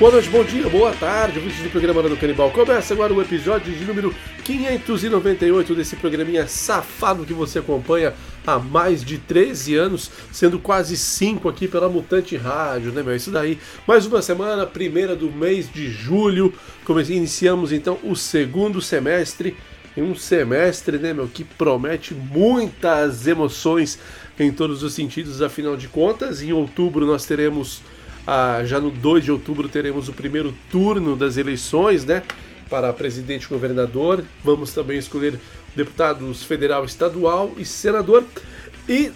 Boa noite, bom dia, boa tarde, ouvintes do programa do Canibal. Começa agora o episódio de número 598 desse programinha safado que você acompanha há mais de 13 anos, sendo quase 5 aqui pela Mutante Rádio, né, meu? Isso daí. Mais uma semana, primeira do mês de julho. Iniciamos então o segundo semestre. Em um semestre, né, meu, que promete muitas emoções em todos os sentidos, afinal de contas. Em outubro nós teremos ah, já no 2 de outubro teremos o primeiro turno das eleições, né? Para presidente e governador. Vamos também escolher deputados federal, estadual e senador. E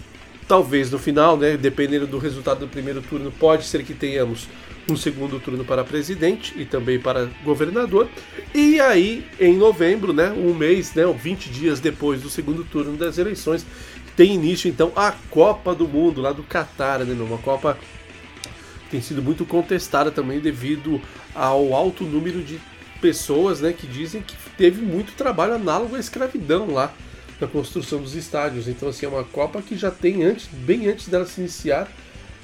talvez no final, né? Dependendo do resultado do primeiro turno, pode ser que tenhamos um segundo turno para presidente e também para governador. E aí, em novembro, né? Um mês, né? 20 dias depois do segundo turno das eleições, tem início então a Copa do Mundo lá do Catar, né? Uma Copa tem sido muito contestada também devido ao alto número de pessoas né, que dizem que teve muito trabalho análogo à escravidão lá na construção dos estádios. Então, assim, é uma Copa que já tem, antes, bem antes dela se iniciar,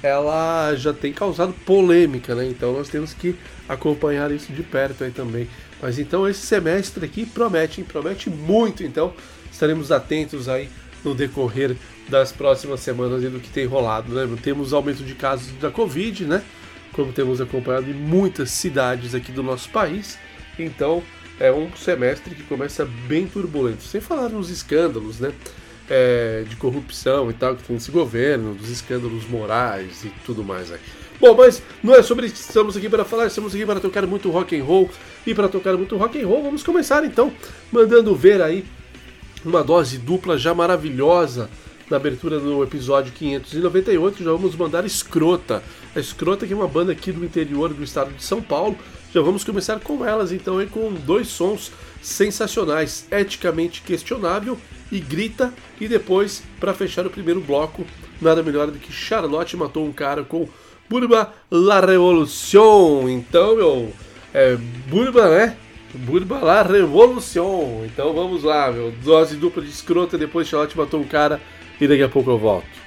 ela já tem causado polêmica, né? Então nós temos que acompanhar isso de perto aí também. Mas então esse semestre aqui promete, hein? promete muito, então estaremos atentos aí no decorrer das próximas semanas e do que tem rolado, né? Temos aumento de casos da Covid, né? Como temos acompanhado em muitas cidades aqui do nosso país. Então, é um semestre que começa bem turbulento. Sem falar nos escândalos, né? É, de corrupção e tal que tem nesse governo, dos escândalos morais e tudo mais aí. Bom, mas não é sobre isso que estamos aqui para falar, estamos aqui para tocar muito rock and roll e para tocar muito rock and roll, vamos começar então mandando ver aí uma dose dupla já maravilhosa na abertura do episódio 598, já vamos mandar Escrota. A Escrota que é uma banda aqui do interior do estado de São Paulo. Já vamos começar com elas então aí com dois sons sensacionais, eticamente questionável e grita e depois para fechar o primeiro bloco, nada melhor do que Charlotte matou um cara com Burba la Revolution. Então, meu, é Burba, né? Burba la Revolution. Então vamos lá, meu. Dose dupla de escrota, depois Charlotte matou um cara e daqui a pouco eu volto.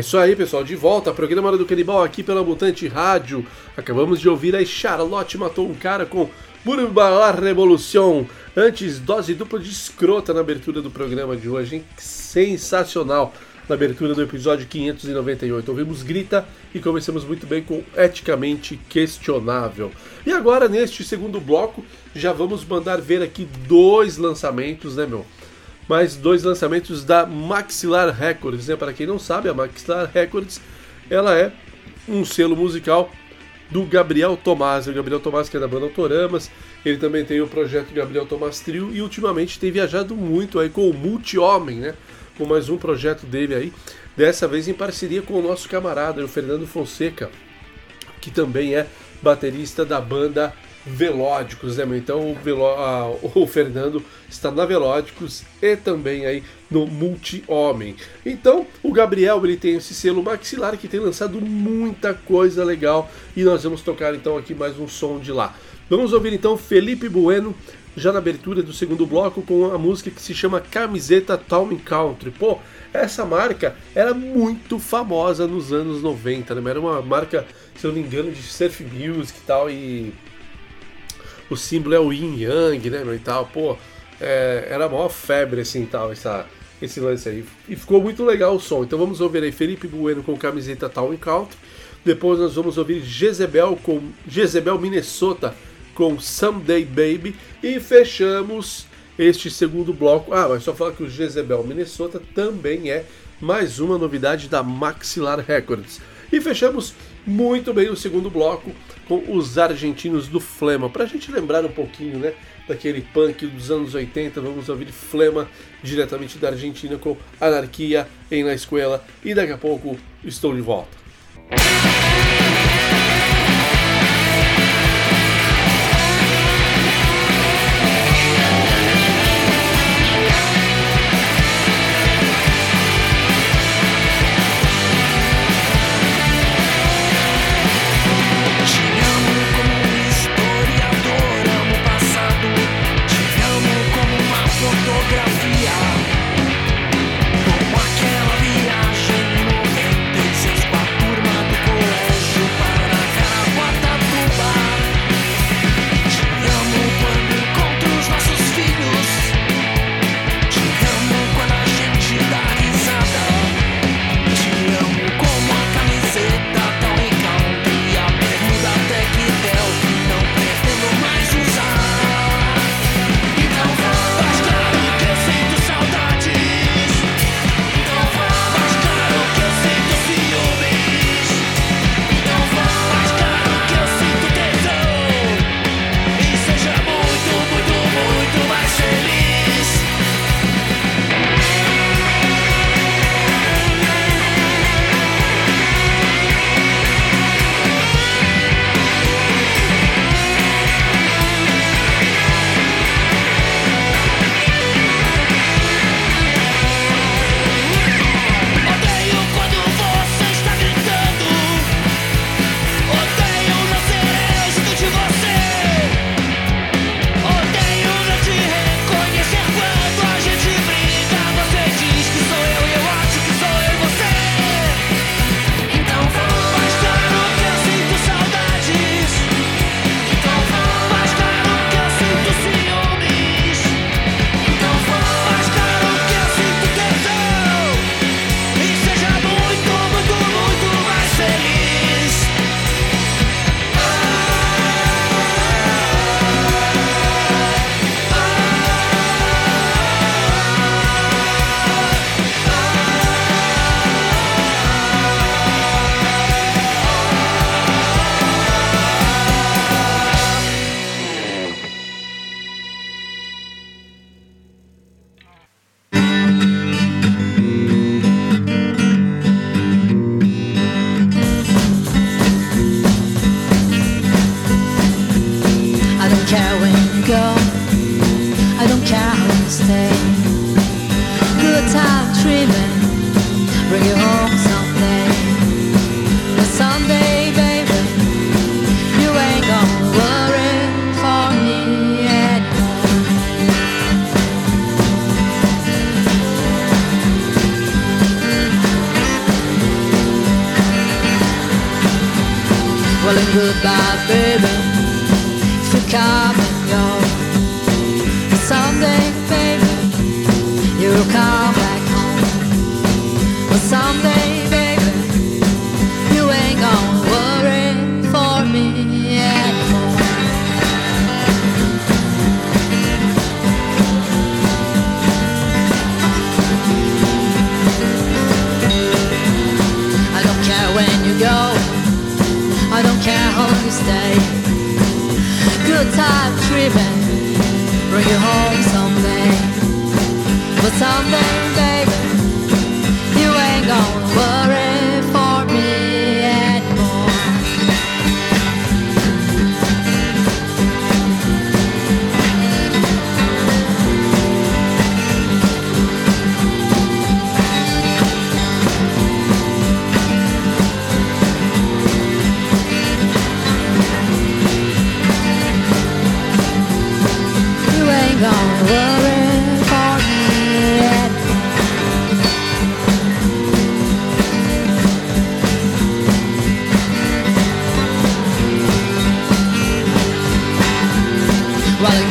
É isso aí, pessoal. De volta, programa do Canibal aqui pela Mutante Rádio. Acabamos de ouvir aí Charlotte matou um cara com Burba Revolução. Antes, dose dupla de escrota na abertura do programa de hoje, hein? Sensacional na abertura do episódio 598. Ouvimos Grita e começamos muito bem com Eticamente Questionável. E agora, neste segundo bloco, já vamos mandar ver aqui dois lançamentos, né, meu? Mais dois lançamentos da Maxilar Records, né? Para quem não sabe, a Maxilar Records, ela é um selo musical do Gabriel Tomás. O Gabriel Tomás, que é da banda Autoramas, ele também tem o projeto Gabriel Tomás Trio e ultimamente tem viajado muito aí com o Multi-Homem, né? com mais um projeto dele aí, dessa vez em parceria com o nosso camarada, o Fernando Fonseca, que também é baterista da banda Velódicos, né? Então o, Velo, a, o Fernando está na Velódicos e também aí no Multi-Homem. Então o Gabriel ele tem esse selo maxilar que tem lançado muita coisa legal e nós vamos tocar então aqui mais um som de lá. Vamos ouvir então Felipe Bueno já na abertura do segundo bloco com a música que se chama Camiseta Town Country. Pô, essa marca era muito famosa nos anos 90, né? Era uma marca, se eu não me engano, de surf music e tal, e o símbolo é o yin yang, né, e tal. Pô, é, era a maior febre, assim, tal, essa, esse lance aí. E ficou muito legal o som. Então vamos ouvir aí Felipe Bueno com Camiseta Town Country. Depois nós vamos ouvir Jezebel com Jezebel Minnesota com Someday Baby e fechamos este segundo bloco. Ah, mas só falar que o Jezebel Minnesota também é mais uma novidade da Maxilar Records. E fechamos muito bem o segundo bloco com os argentinos do Flema. Para a gente lembrar um pouquinho né, daquele punk dos anos 80, vamos ouvir Flema diretamente da Argentina com Anarquia em La Escuela. E daqui a pouco estou de volta. É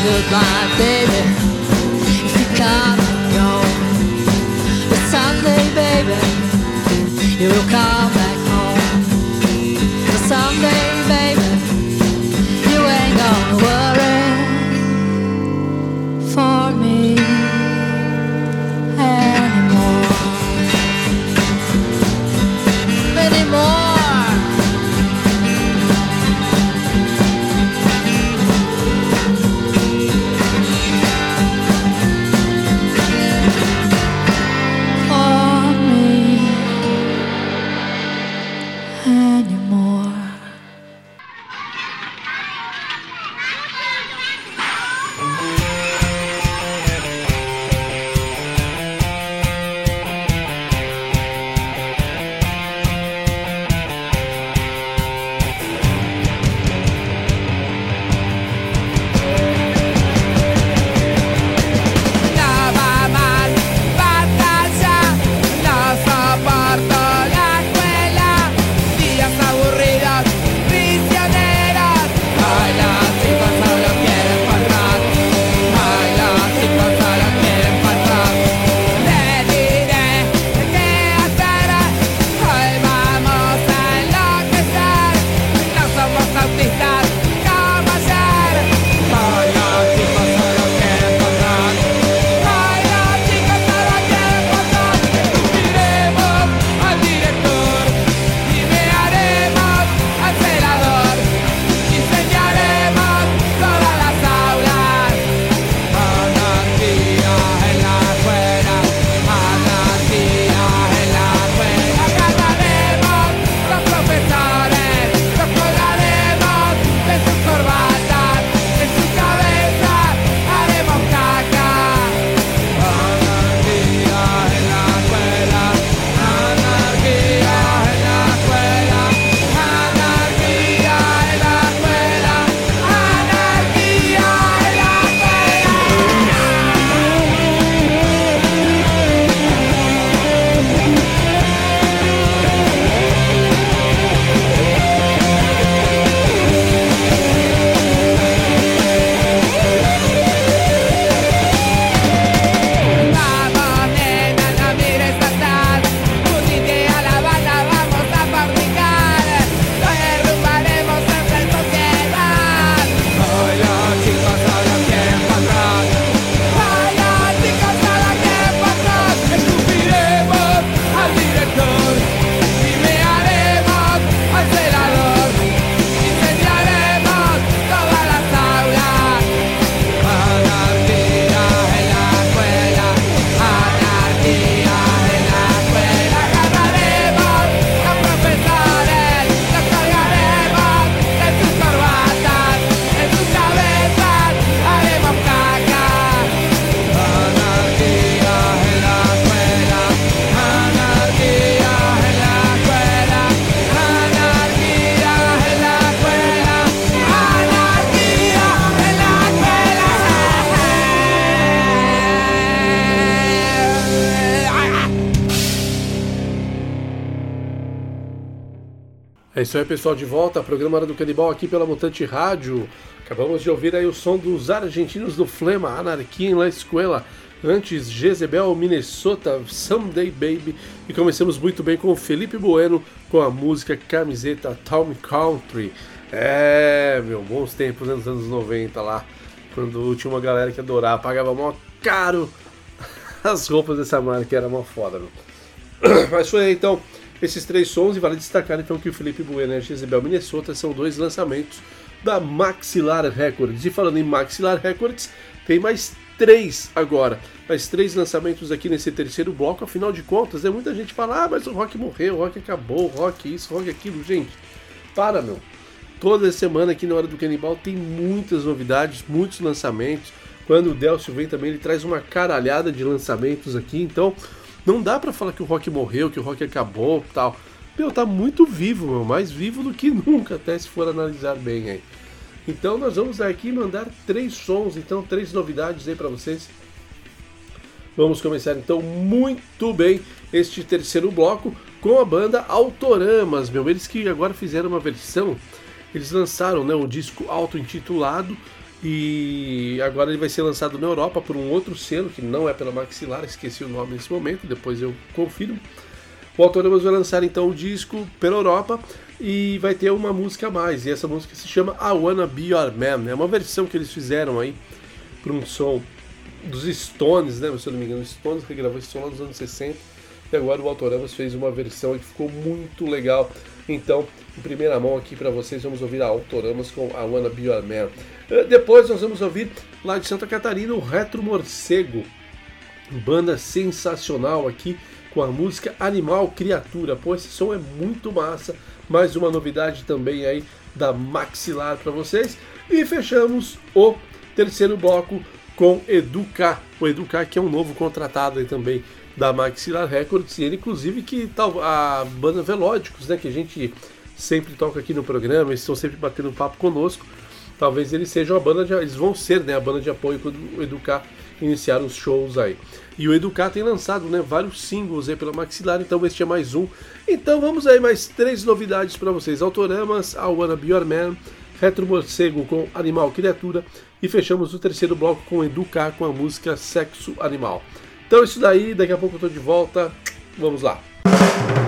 goodbye, baby. If you come and go, but someday, baby, you will come back. Isso aí, pessoal, de volta. Programa Hora do Canibal aqui pela Mutante Rádio. Acabamos de ouvir aí o som dos argentinos do Flema, Anarquia em La Escuela. Antes, Jezebel, Minnesota, Someday Baby. E começamos muito bem com Felipe Bueno com a música Camiseta Town Country. É, meu, bons tempos nos anos 90 lá. Quando tinha uma galera que adorava, pagava mó caro as roupas dessa marca, era mó foda, meu. Mas foi aí, então esses três sons e vale destacar então que o Felipe Bueno e a Jezebel Minnesota são dois lançamentos da Maxilar Records. E falando em Maxilar Records, tem mais três agora. Mais três lançamentos aqui nesse terceiro bloco. Afinal de contas, né, muita gente fala: ah, mas o rock morreu, o rock acabou, o rock isso, o rock aquilo. Gente, para meu. Toda semana aqui na Hora do Canibal tem muitas novidades, muitos lançamentos. Quando o Delcio vem também, ele traz uma caralhada de lançamentos aqui. Então, não dá para falar que o rock morreu, que o rock acabou tal. Meu, tá muito vivo, meu, mais vivo do que nunca, até se for analisar bem aí. Então nós vamos aqui mandar três sons, então três novidades aí para vocês. Vamos começar então muito bem este terceiro bloco com a banda Autoramas, meu. Eles que agora fizeram uma versão, eles lançaram né, o disco auto-intitulado e agora ele vai ser lançado na Europa por um outro selo, que não é pela Maxilar, esqueci o nome nesse momento, depois eu confirmo. O Autonomous vai lançar então o disco pela Europa e vai ter uma música a mais, e essa música se chama I Wanna Be Your Man. É uma versão que eles fizeram aí para um som dos Stones, né? Se eu não me engano, Stones regravou esse som lá nos anos 60 e agora o Autoramas fez uma versão que ficou muito legal. Então, em primeira mão aqui para vocês, vamos ouvir a Autoramas com I Wanna Be Your Man. Eh, depois nós vamos ouvir lá de Santa Catarina o Retro Morcego, banda sensacional aqui com a música Animal Criatura. Pô, esse som é muito massa. Mais uma novidade também aí da Maxilar para vocês. E fechamos o terceiro bloco com Educar. O Educar que é um novo contratado aí também da Maxilar Records. E ele inclusive que tá a banda Velódicos, né, que a gente sempre toca aqui no programa, eles estão sempre batendo papo conosco talvez eles sejam a banda de, eles vão ser né, a banda de apoio quando o Educar iniciar os shows aí. E o Educar tem lançado né, vários singles aí pela Maxilar, então este é mais um. Então vamos aí mais três novidades para vocês: Autoramas, I Wanna Be Your Man, Retro Morcego com Animal Criatura e fechamos o terceiro bloco com Educar com a música Sexo Animal. Então é isso daí, daqui a pouco eu tô de volta. Vamos lá. pegar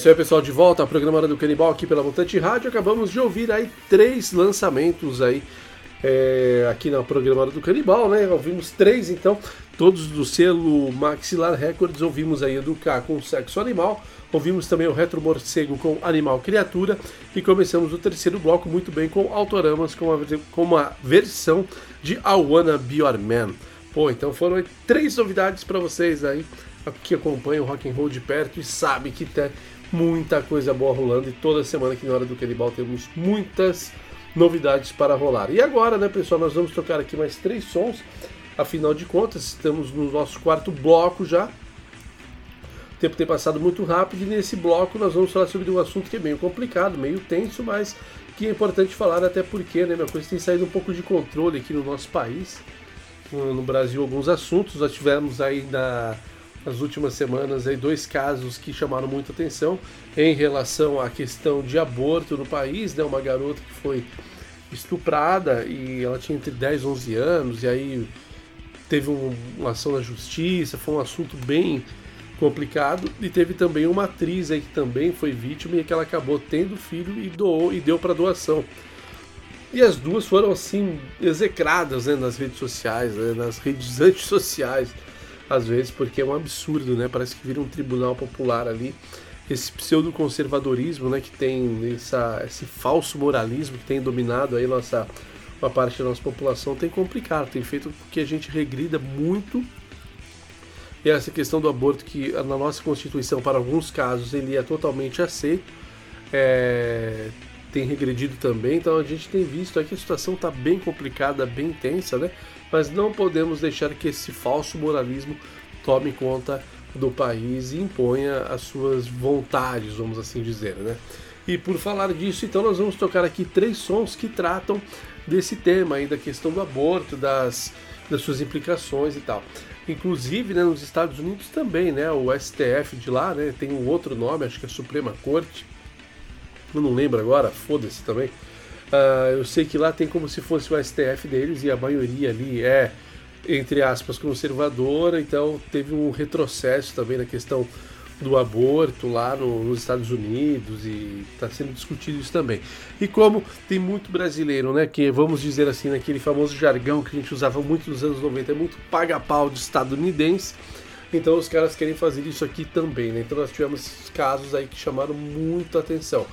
isso aí, pessoal, de volta ao programa Hora do Canibal aqui pela Mutante Rádio. Acabamos de ouvir aí três lançamentos aí é, aqui na programa Hora do Canibal, né? Ouvimos três, então, todos do selo Maxilar Records. Ouvimos aí do K com Sexo Animal, ouvimos também o Retro Morcego com Animal Criatura e começamos o terceiro bloco muito bem com Autoramas com uma, com uma versão de I Wanna Be Your Man. Pô, então foram três novidades para vocês aí que acompanham o rock and roll de perto e sabe que tem muita coisa boa rolando e toda semana aqui na hora do Canibal temos muitas novidades para rolar. E agora, né, pessoal, nós vamos tocar aqui mais três sons. Afinal de contas, estamos no nosso quarto bloco já. O tempo tem passado muito rápido e nesse bloco nós vamos falar sobre um assunto que é meio complicado, meio tenso, mas que é importante falar até porque, né, minha coisa tem saído um pouco de controle aqui no nosso país. No Brasil, alguns assuntos. Nós tivemos aí na, nas últimas semanas aí dois casos que chamaram muita atenção em relação à questão de aborto no país, né? Uma garota que foi estuprada e ela tinha entre 10 e 11 anos e aí teve um- uma ação na justiça, foi um assunto bem complicado e teve também uma atriz aí que também foi vítima e que ela acabou tendo filho e doou e deu para doação. E as duas foram assim execradas né, nas redes sociais, né, nas redes antissociais, às vezes, porque é um absurdo, né? Parece que vira um tribunal popular ali. Esse pseudo-conservadorismo, né, que tem essa, esse falso moralismo que tem dominado aí nossa, uma parte da nossa população, tem complicado, tem feito com que a gente regrida muito e essa questão do aborto que na nossa Constituição, para alguns casos, ele é totalmente aceito, é, tem regredido também, então a gente tem visto aqui que a situação está bem complicada, bem tensa, né? Mas não podemos deixar que esse falso moralismo tome conta do país e imponha as suas vontades, vamos assim dizer, né? E por falar disso, então nós vamos tocar aqui três sons que tratam desse tema aí, da questão do aborto, das, das suas implicações e tal. Inclusive, né, nos Estados Unidos também, né, o STF de lá, né, tem um outro nome, acho que é Suprema Corte, eu não lembro agora, foda-se também. Ah, eu sei que lá tem como se fosse o STF deles e a maioria ali é, entre aspas, conservadora, então teve um retrocesso também na questão do aborto lá no- nos Estados Unidos e está sendo discutido isso também. E como tem muito brasileiro, né, que vamos dizer assim, naquele famoso jargão que a gente usava muito nos anos 90, é muito paga-pau de estadunidense, então os caras querem fazer isso aqui também, né? Então nós tivemos casos aí que chamaram muito atenção.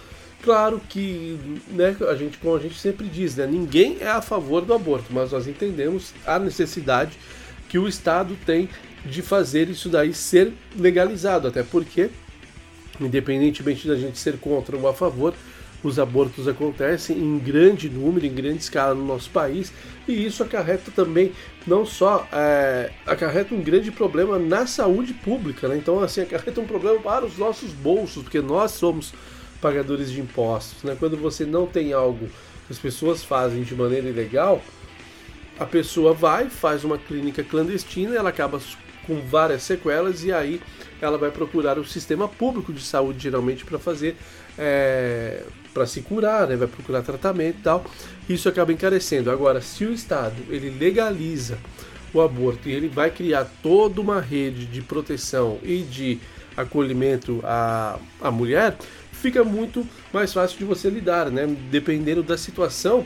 Claro que, né, a gente, como a gente sempre diz, né, ninguém é a favor do aborto, mas nós entendemos a necessidade que o Estado tem de fazer isso daí ser legalizado, até porque, independentemente da gente ser contra ou a favor, os abortos acontecem em grande número, em grande escala no nosso país, e isso acarreta também não só é, acarreta um grande problema na saúde pública, né? então assim acarreta um problema para os nossos bolsos, porque nós somos pagadores de impostos, né? Quando você não tem algo que as pessoas fazem de maneira ilegal, a pessoa vai, faz uma clínica clandestina, ela acaba com várias sequelas e aí ela vai procurar o sistema público de saúde geralmente para fazer é, para se curar, né? vai procurar tratamento e tal. Isso acaba encarecendo. Agora, se o Estado ele legaliza o aborto e ele vai criar toda uma rede de proteção e de acolhimento à, à mulher, fica muito mais fácil de você lidar, né? Dependendo da situação.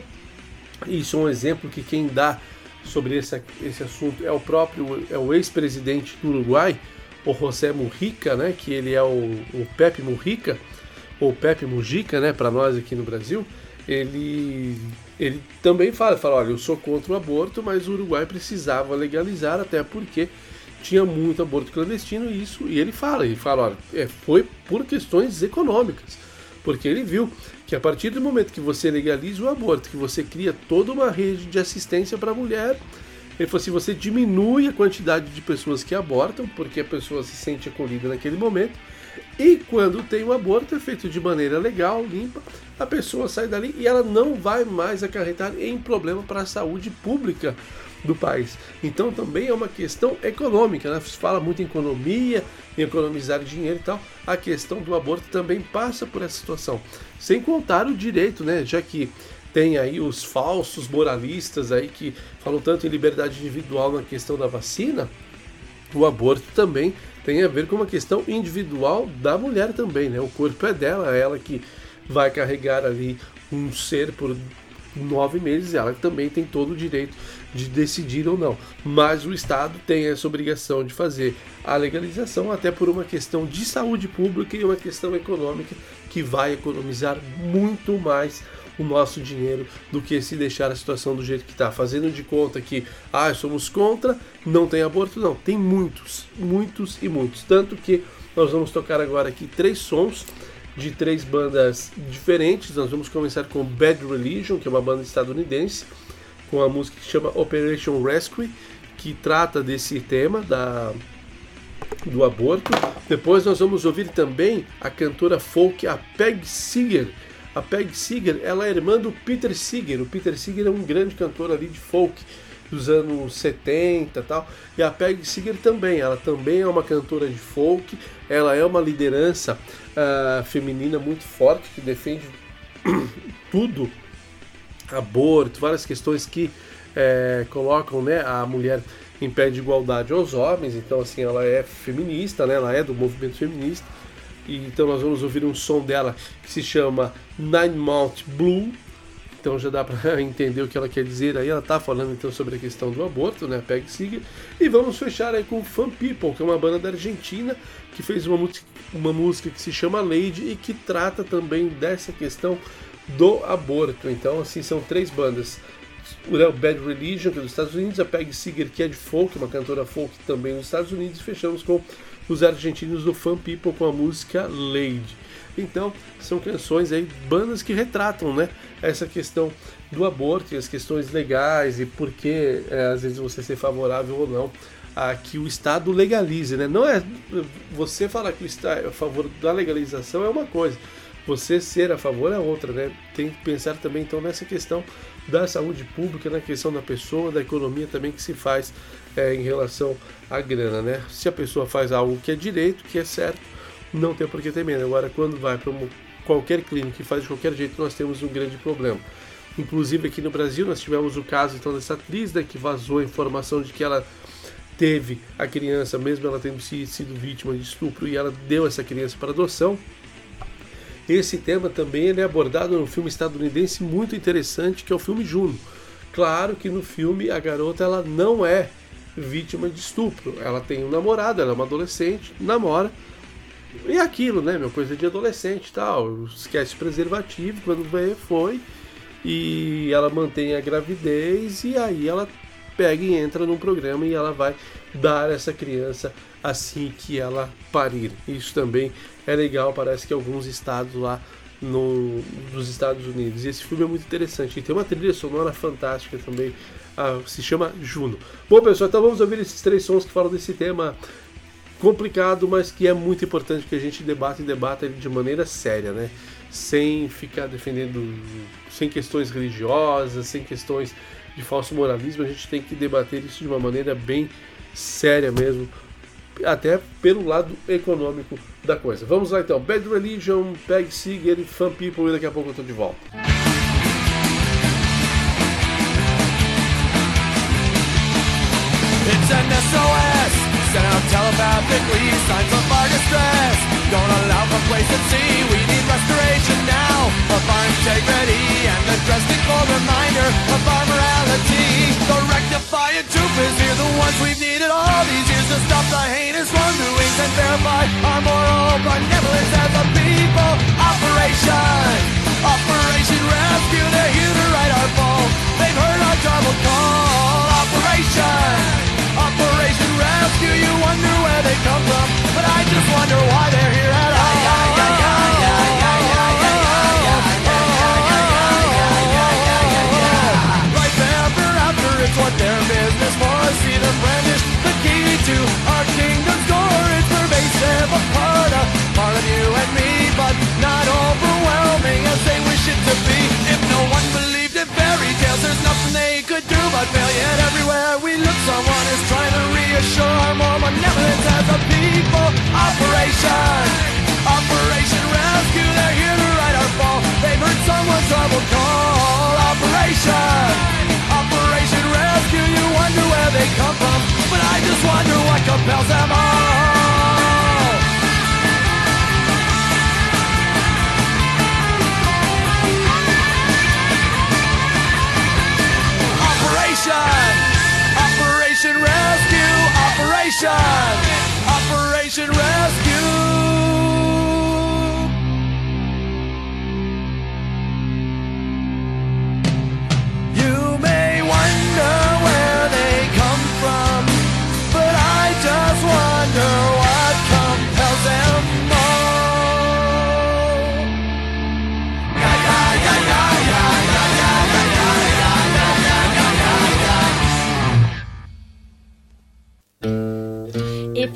Isso é um exemplo que quem dá sobre esse, esse assunto é o próprio é o ex-presidente do Uruguai, o José Mujica, né? Que ele é o, o Pepe Mujica ou Pepe Mujica, né? Para nós aqui no Brasil, ele ele também fala, fala, olha, eu sou contra o aborto, mas o Uruguai precisava legalizar até porque tinha muito aborto clandestino e isso e ele fala, ele fala, olha, é, foi por questões econômicas, porque ele viu que a partir do momento que você legaliza o aborto, que você cria toda uma rede de assistência para a mulher, ele falou assim, você diminui a quantidade de pessoas que abortam, porque a pessoa se sente acolhida naquele momento, e quando tem um aborto é feito de maneira legal, limpa, a pessoa sai dali e ela não vai mais acarretar em problema para a saúde pública do país. Então também é uma questão econômica, né? Se fala muito em economia, em economizar dinheiro e tal. A questão do aborto também passa por essa situação. Sem contar o direito, né? Já que tem aí os falsos moralistas aí que falam tanto em liberdade individual na questão da vacina, o aborto também tem a ver com uma questão individual da mulher também, né? O corpo é dela, é ela que vai carregar ali um ser por nove meses, ela também tem todo o direito de decidir ou não. Mas o Estado tem essa obrigação de fazer a legalização, até por uma questão de saúde pública e uma questão econômica que vai economizar muito mais o nosso dinheiro do que se deixar a situação do jeito que está. Fazendo de conta que, ah, somos contra, não tem aborto, não. Tem muitos, muitos e muitos. Tanto que nós vamos tocar agora aqui três sons de três bandas diferentes. Nós vamos começar com Bad Religion, que é uma banda estadunidense, com a música que chama Operation Rescue, que trata desse tema da do aborto. Depois nós vamos ouvir também a cantora folk a Peg Seeger. A Peg Seeger, ela é irmã do Peter Seeger. O Peter Seeger é um grande cantor ali de folk dos anos 70 e tal. E a Peg Seeger também, ela também é uma cantora de folk, ela é uma liderança uh, feminina muito forte que defende tudo, aborto, várias questões que é, colocam né, a mulher em pé de igualdade aos homens. Então, assim, ela é feminista, né, ela é do movimento feminista. E, então, nós vamos ouvir um som dela que se chama Nine Mount Blue. Então já dá para entender o que ela quer dizer aí. Ela está falando então sobre a questão do aborto, né? Peg Seeger. E vamos fechar aí com Fun People, que é uma banda da Argentina que fez uma, uma música que se chama Lady e que trata também dessa questão do aborto. Então, assim, são três bandas. O Bad Religion, que é dos Estados Unidos, a Peg Seeger, que é de folk, uma cantora folk também dos Estados Unidos, e fechamos com os argentinos do Fun People com a música Lady. Então, são canções aí, bandas que retratam, né, essa questão do aborto e as questões legais e por que é, às vezes você ser favorável ou não a que o Estado legalize, né? Não é você falar que o Estado é a favor da legalização é uma coisa, você ser a favor é outra, né? Tem que pensar também então nessa questão da saúde pública, na questão da pessoa, da economia também que se faz é, em relação à grana, né? Se a pessoa faz algo que é direito, que é certo, não tem por que ter medo. Agora, quando vai para qualquer clínica e faz de qualquer jeito, nós temos um grande problema. Inclusive aqui no Brasil nós tivemos o caso então dessa atriz né, que vazou a informação de que ela teve a criança, mesmo ela tendo sido vítima de estupro, e ela deu essa criança para adoção. Esse tema também é abordado no filme estadunidense muito interessante, que é o filme Juno. Claro que no filme a garota ela não é vítima de estupro, ela tem um namorado, ela é uma adolescente, namora, e é aquilo, né, meu, coisa de adolescente e tal, esquece preservativo, quando vê, foi, e ela mantém a gravidez, e aí ela pega e entra num programa e ela vai dar essa criança assim que ela parir. Isso também é legal, parece que alguns estados lá no, nos Estados Unidos. E esse filme é muito interessante. E tem uma trilha sonora fantástica também. Ah, se chama Juno. Bom, pessoal, então vamos ouvir esses três sons que falam desse tema complicado, mas que é muito importante que a gente debata e debata de maneira séria, né? Sem ficar defendendo, sem questões religiosas, sem questões de falso moralismo, a gente tem que debater isso de uma maneira bem séria mesmo, até pelo lado econômico da coisa. Vamos lá então, Bad Religion, Peg Seeger Fun People e daqui a pouco eu tô de volta. It's an SOS, Operation, Operation Rescue, they're here to right our fall. They've heard our trouble call. Operation, Operation Rescue, you wonder where they come from, but I just wonder why they're here at all. Right after after, it's what their business for. See them brandish the key to our kingdom's door. It's pervasive, a everywhere we look, someone is trying to reassure more benevolence as a people. Operation, Operation Rescue, they're here to right our fall. They've heard someone's trouble call. Operation, Operation Rescue, you wonder where they come from, but I just wonder what compels them all.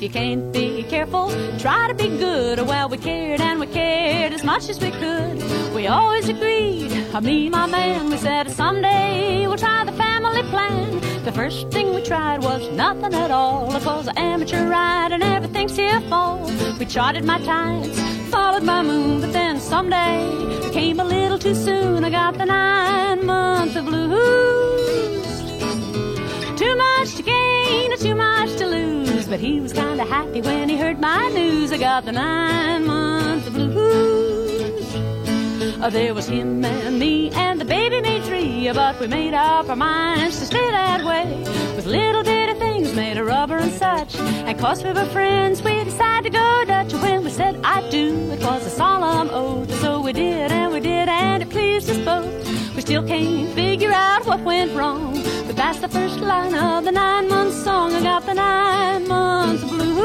You can't be careful, try to be good. Well, we cared and we cared as much as we could. We always agreed, I me, my man, we said someday we'll try the family plan. The first thing we tried was nothing at all. It was an amateur ride and everything's here fall. We charted my tides, followed my moon, but then someday it came a little too soon. I got the nine month of blues. Too much to gain too much to lose. But he was kinda happy when he heard my news. I got the nine month blues. Uh, There was him and me and the baby made three, but we made up our minds to stay that way. With little bitty things made of rubber and such. And cause we were friends, we decided to go Dutch. When we said I do, it was a solemn oath. So we did and we did, and it pleased us both. We still can't figure out what went wrong. But that's the first line of the nine month song. I got the nine months blues.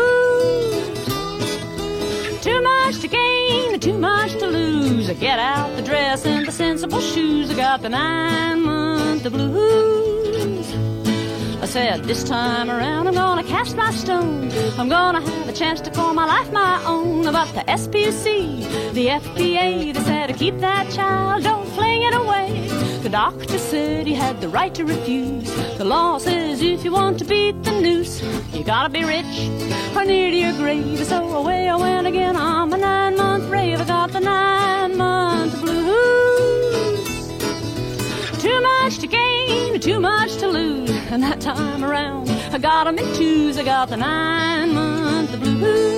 Too much to gain, too much to lose. I get out the dress and the sensible shoes. I got the nine month blues. I said, this time around I'm gonna cast my stone. I'm gonna have a chance to call my life my own. But the SPC, the FPA, they said to keep that child, don't fling it away. The doctor said he had the right to refuse. The law says if you want to beat the noose, you gotta be rich or near to your grave. So away I went again on my nine month rave. I got the nine month blues. Too much to gain, too much to lose. And that time around, I got 'em in twos. I got the nine month blues.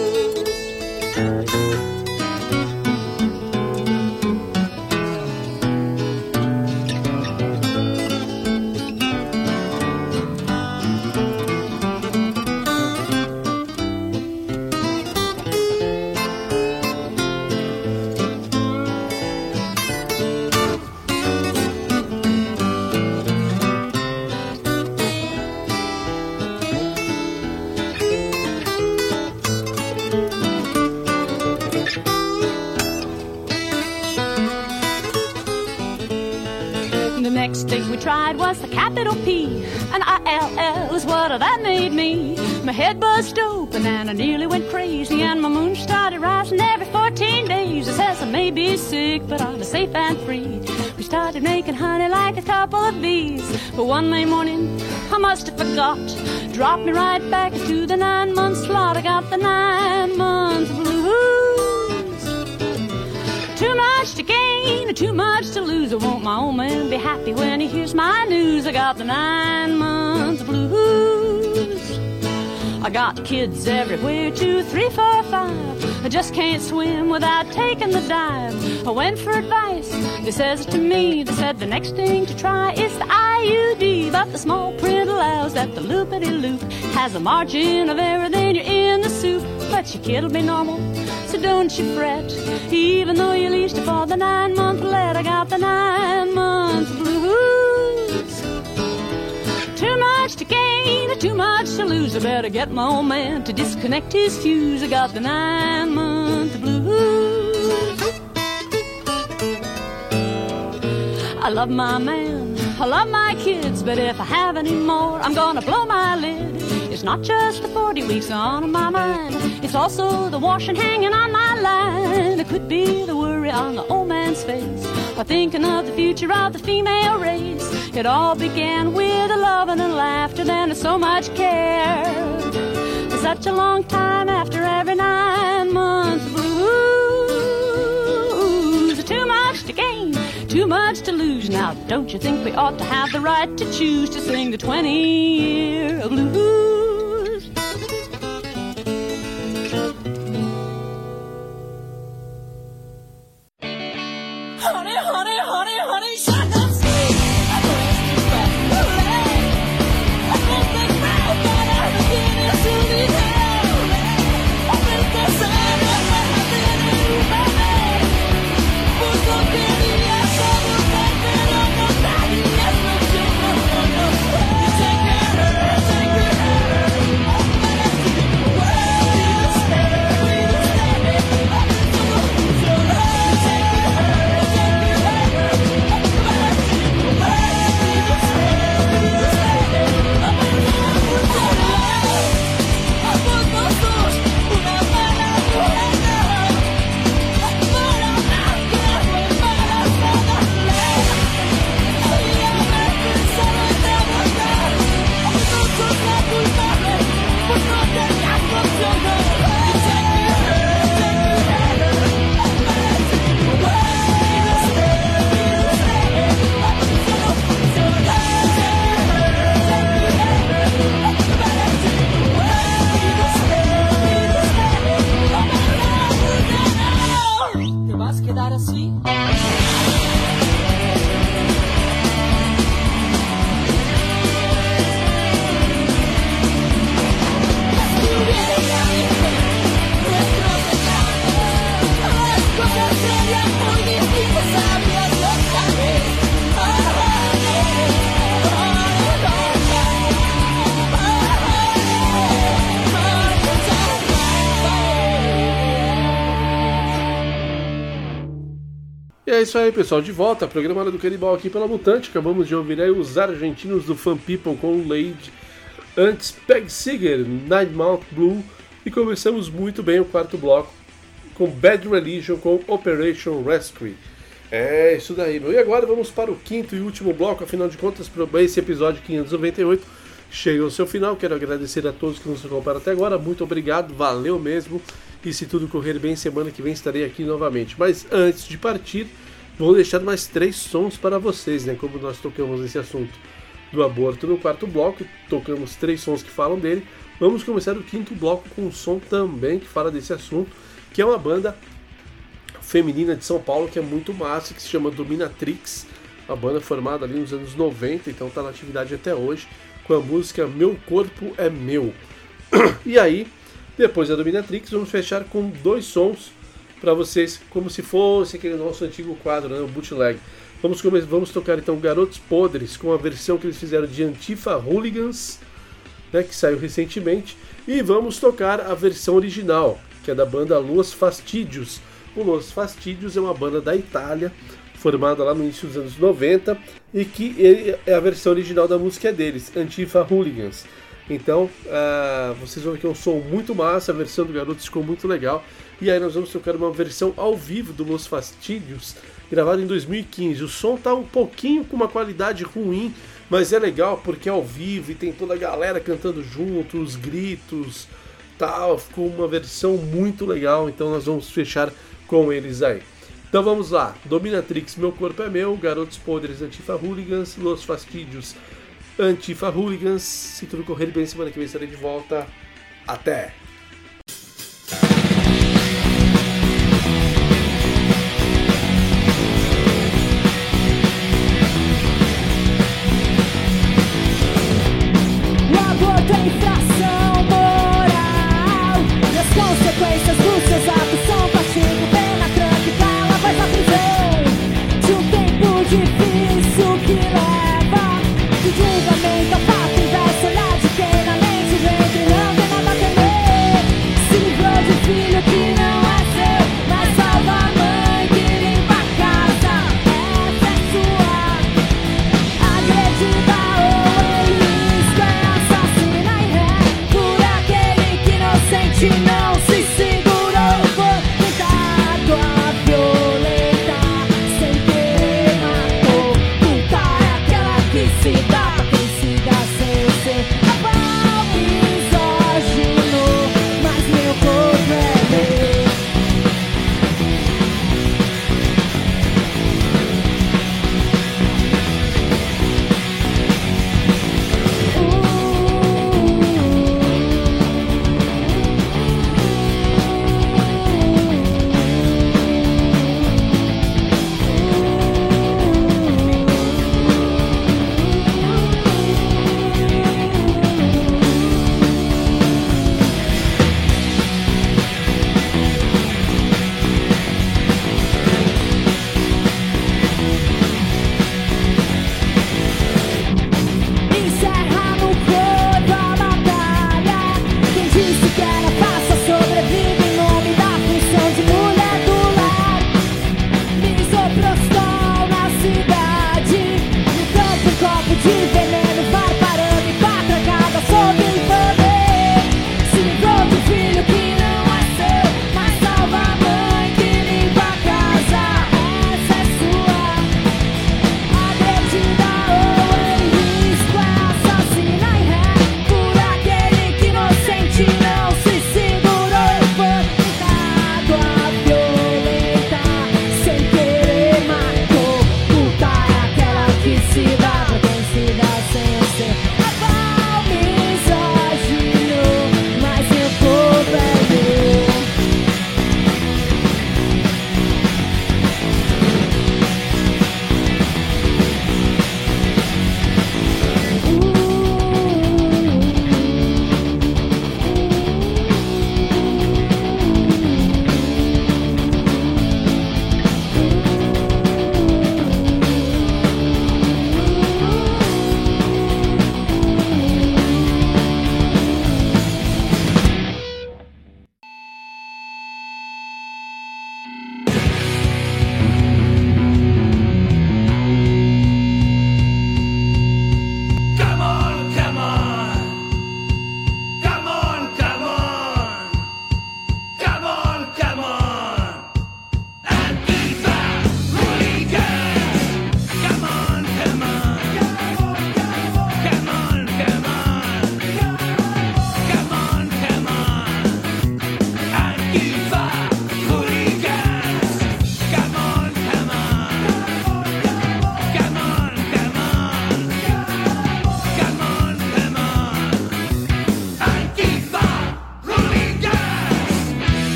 Tried was the capital P. And I-L-L is what that made me. My head buzzed open and I nearly went crazy. And my moon started rising every 14 days. It says I may be sick, but I'm safe and free. We started making honey like a couple of bees. But one May morning, I must have forgot. Dropped me right back into the nine month slot. I got the nine month blues. Too much to gain, too much to lose. I want my old man be happy when he hears my news. I got the nine months blues. I got kids everywhere, two, three, four, five. I just can't swim without taking the dive. I went for advice. They says to me, they said the next thing to try is the IUD. But the small print allows that the loopity loop has a margin of error. Then you're in the soup, but your kid'll be normal. So don't you fret, even though you leased it for the nine month let. I got the nine month blues. Too much to gain, too much to lose. I better get my old man to disconnect his fuse. I got the nine month blues. I love my man, I love my kids, but if I have any more, I'm gonna blow my lid. Not just the 40 weeks on my mind, it's also the washing hanging on my line. It could be the worry on the old man's face, or thinking of the future of the female race. It all began with a love and a laughter, then so much care. Such a long time after every nine months blues. Too much to gain, too much to lose. Now, don't you think we ought to have the right to choose to sing the 20 year blues? Isso aí, pessoal. De volta, programa Hora do Canibal aqui pela Mutante. Acabamos de ouvir aí os argentinos do Fan People com Lade. Antes, Peg Seeger, Nine Mount Blue. E começamos muito bem o quarto bloco com Bad Religion com Operation Rescue. É isso daí, meu. E agora vamos para o quinto e último bloco. Afinal de contas, esse episódio 598 chega ao seu final. Quero agradecer a todos que nos acompanharam até agora. Muito obrigado, valeu mesmo. E se tudo correr bem, semana que vem estarei aqui novamente. Mas antes de partir, vou deixar mais três sons para vocês, né? Como nós tocamos esse assunto do aborto no quarto bloco, tocamos três sons que falam dele. Vamos começar o quinto bloco com um som também que fala desse assunto, que é uma banda feminina de São Paulo que é muito massa, que se chama Dominatrix, uma banda formada ali nos anos 90, então está na atividade até hoje, com a música Meu Corpo é Meu. E aí, depois da Dominatrix, vamos fechar com dois sons para vocês, como se fosse aquele nosso antigo quadro, né, o bootleg. Vamos, vamos tocar então Garotos Podres, com a versão que eles fizeram de Antifa Hooligans, né, que saiu recentemente, e vamos tocar a versão original, que é da banda Los Fastidios. O Los Fastidios é uma banda da Itália, formada lá no início dos anos 90, e que ele- é a versão original da música deles, Antifa Hooligans. Então, ah, vocês vão ver que é um som muito massa, a versão do Garotos ficou muito legal. E aí nós vamos tocar uma versão ao vivo do Los Fastidios, gravada em 2015. O som tá um pouquinho com uma qualidade ruim, mas é legal porque é ao vivo e tem toda a galera cantando junto, os gritos, tal. Ficou uma versão muito legal, então nós vamos fechar com eles aí. Então vamos lá, Dominatrix, Meu Corpo é Meu, Garotos Podres, Antifa Hooligans, Los Fastidios, Antifa Hooligans. Se tudo correr bem, semana que vem estarei de volta. Até!